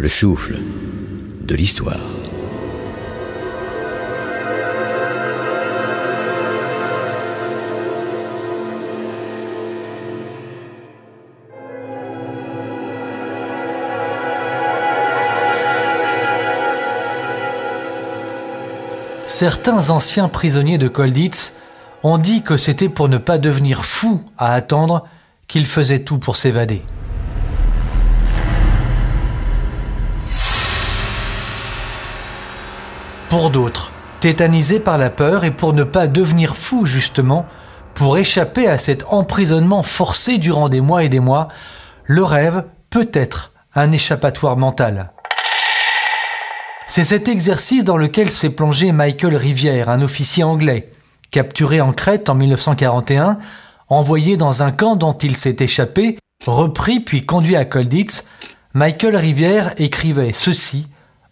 Le souffle de l'histoire. Certains anciens prisonniers de Colditz ont dit que c'était pour ne pas devenir fou à attendre qu'ils faisaient tout pour s'évader. Pour d'autres, tétanisés par la peur et pour ne pas devenir fou justement, pour échapper à cet emprisonnement forcé durant des mois et des mois, le rêve peut être un échappatoire mental. C'est cet exercice dans lequel s'est plongé Michael Rivière, un officier anglais, capturé en Crète en 1941, envoyé dans un camp dont il s'est échappé, repris puis conduit à Colditz, Michael Rivière écrivait ceci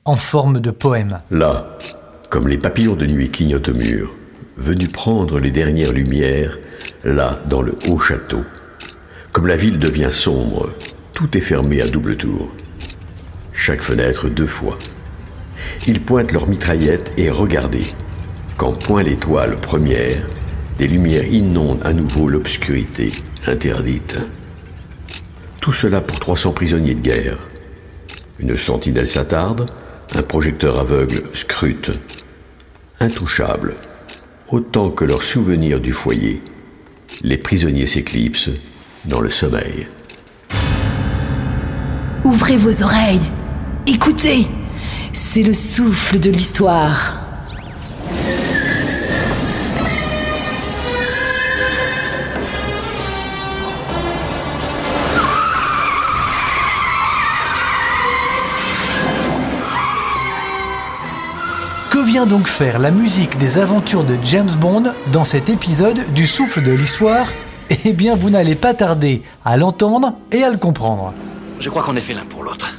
en forme de poème. Là, comme les papillons de nuit clignotent au mur, venus prendre les dernières lumières, là, dans le haut château, comme la ville devient sombre, tout est fermé à double tour. Chaque fenêtre deux fois. Ils pointent leurs mitraillettes et regardez. Quand point l'étoile première, des lumières inondent à nouveau l'obscurité interdite. Tout cela pour 300 prisonniers de guerre. Une sentinelle s'attarde, un projecteur aveugle scrute. Intouchables, autant que leurs souvenirs du foyer, les prisonniers s'éclipsent dans le sommeil. Ouvrez vos oreilles, écoutez c'est le souffle de l'histoire. Que vient donc faire la musique des aventures de James Bond dans cet épisode du souffle de l'histoire? Eh bien, vous n'allez pas tarder à l'entendre et à le comprendre. Je crois qu'on est fait l'un pour l'autre.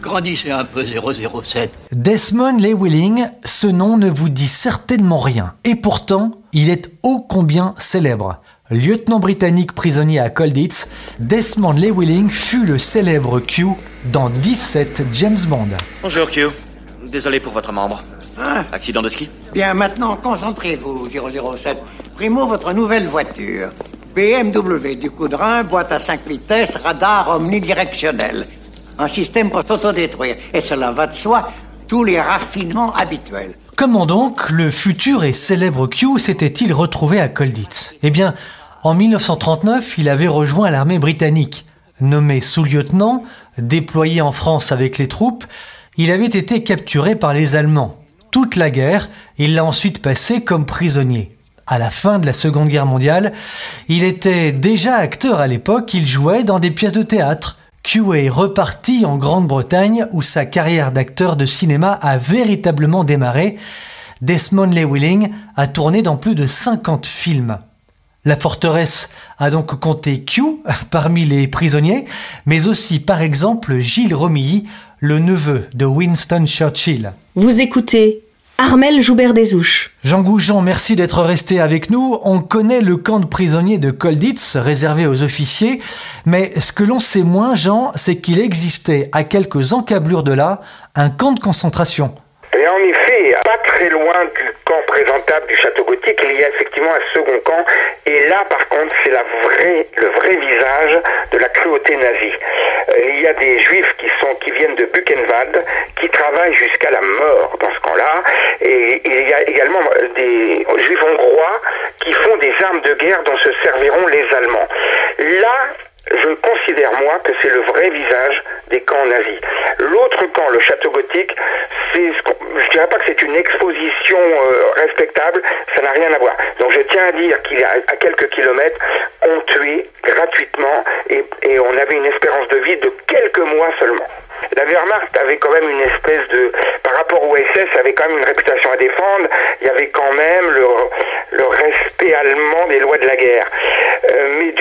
Grandissez un peu 007. Desmond Llewellyn, ce nom ne vous dit certainement rien. Et pourtant, il est ô combien célèbre. Lieutenant britannique prisonnier à Colditz, Desmond Llewellyn fut le célèbre Q dans 17 James Bond. Bonjour Q. Désolé pour votre membre. Ah. Accident de ski Bien, maintenant, concentrez-vous, 007. Primo, votre nouvelle voiture. BMW du coup de rein, boîte à 5 vitesses, radar omnidirectionnel un système pour s'autodétruire. Et cela va de soi, tous les raffinements habituels. Comment donc le futur et célèbre Q s'était-il retrouvé à Colditz Eh bien, en 1939, il avait rejoint l'armée britannique. Nommé sous-lieutenant, déployé en France avec les troupes, il avait été capturé par les Allemands. Toute la guerre, il l'a ensuite passé comme prisonnier. À la fin de la Seconde Guerre mondiale, il était déjà acteur à l'époque, il jouait dans des pièces de théâtre, Q est reparti en Grande-Bretagne où sa carrière d'acteur de cinéma a véritablement démarré. Desmond Llewellyn a tourné dans plus de 50 films. La forteresse a donc compté Q parmi les prisonniers, mais aussi par exemple Gilles Romilly, le neveu de Winston Churchill. Vous écoutez Armel Joubert-Desouches. Jean Goujon, merci d'être resté avec nous. On connaît le camp de prisonniers de Colditz, réservé aux officiers, mais ce que l'on sait moins, Jean, c'est qu'il existait à quelques encablures de là un camp de concentration. Et en effet, pas très loin du camp présentable du château gothique, il y a effectivement un second camp. Et là, par contre, c'est le vrai visage de la cruauté nazie. Euh, il y a des juifs qui sont, qui viennent de Buchenwald, qui travaillent jusqu'à la mort dans ce camp-là. Et il y a également des juifs hongrois qui font des armes de guerre dont se serviront les Allemands. Là, je considère moi que c'est le vrai visage des camps nazis. L'autre camp, le château gothique, c'est ce je dirais pas que c'est une exposition euh, respectable, ça n'a rien à voir. Donc je tiens à dire qu'il y a à quelques kilomètres, on tuait gratuitement et, et on avait une espérance de vie de quelques mois seulement. La Wehrmacht avait quand même une espèce de, par rapport au SS, avait quand même une réputation à défendre. Il y avait quand même le, le respect allemand des lois de la guerre.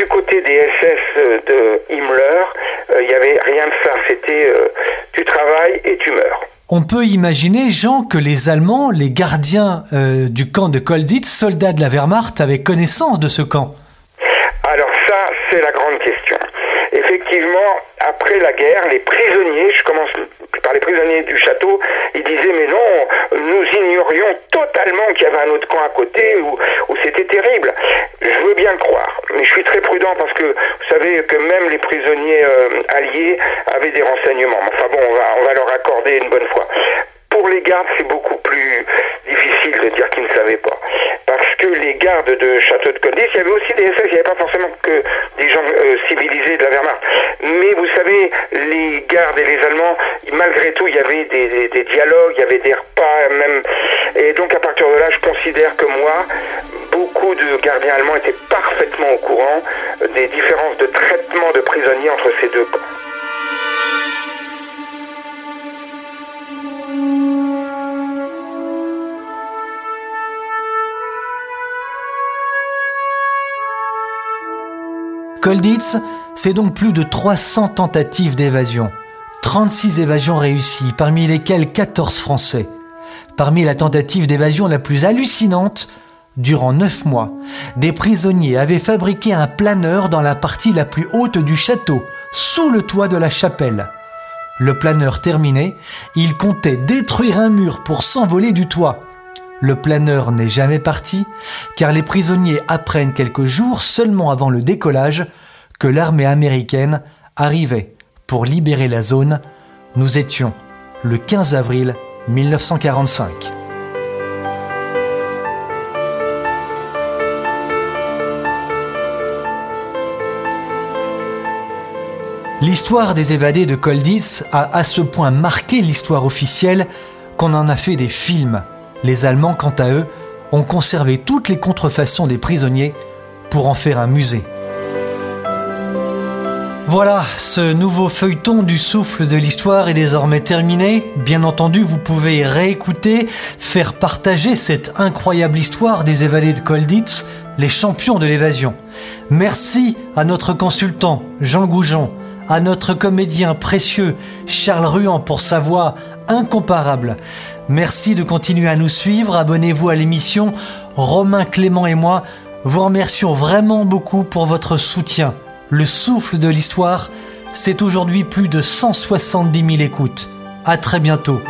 Euh, du côté des SS de Himmler, euh, il n'y avait rien de ça. C'était euh, tu travailles et tu meurs. On peut imaginer, Jean, que les Allemands, les gardiens du camp de Kolditz, soldats de la Wehrmacht, avaient connaissance de ce camp. Alors ça, c'est la grande question effectivement, après la guerre, les prisonniers, je commence par les prisonniers du château, ils disaient mais non, nous ignorions totalement qu'il y avait un autre camp à côté où, c'était terrible. Bien croire, mais je suis très prudent parce que vous savez que même les prisonniers euh, alliés avaient des renseignements. Enfin bon, on va, on va leur accorder une bonne fois. Pour les gardes, c'est beaucoup plus difficile de dire qu'ils ne savaient pas. Parce que les gardes de Château de Coldis, il y avait aussi des SS, il n'y avait pas forcément que des gens euh, civilisés de la Wehrmacht. Mais vous savez, les gardes et les Allemands, malgré tout, il y avait des, des dialogues, il y avait des repas, même. Et donc à partir de là, je considère que moi, beaucoup de gardiens allemands étaient parfaitement au courant des différences de traitement de prisonniers entre ces deux camps. Kolditz, c'est donc plus de 300 tentatives d'évasion, 36 évasions réussies, parmi lesquelles 14 Français. Parmi la tentative d'évasion la plus hallucinante, durant 9 mois, des prisonniers avaient fabriqué un planeur dans la partie la plus haute du château, sous le toit de la chapelle. Le planeur terminé, ils comptaient détruire un mur pour s'envoler du toit. Le planeur n'est jamais parti, car les prisonniers apprennent quelques jours seulement avant le décollage que l'armée américaine arrivait pour libérer la zone. Nous étions le 15 avril 1945. L'histoire des évadés de Kolditz a à ce point marqué l'histoire officielle qu'on en a fait des films. Les Allemands, quant à eux, ont conservé toutes les contrefaçons des prisonniers pour en faire un musée. Voilà, ce nouveau feuilleton du souffle de l'histoire est désormais terminé. Bien entendu, vous pouvez réécouter, faire partager cette incroyable histoire des évadés de Kolditz, les champions de l'évasion. Merci à notre consultant Jean Goujon, à notre comédien précieux Charles Ruan pour sa voix incomparable. Merci de continuer à nous suivre, abonnez-vous à l'émission. Romain Clément et moi vous remercions vraiment beaucoup pour votre soutien. Le souffle de l'histoire, c'est aujourd'hui plus de 170 000 écoutes. À très bientôt.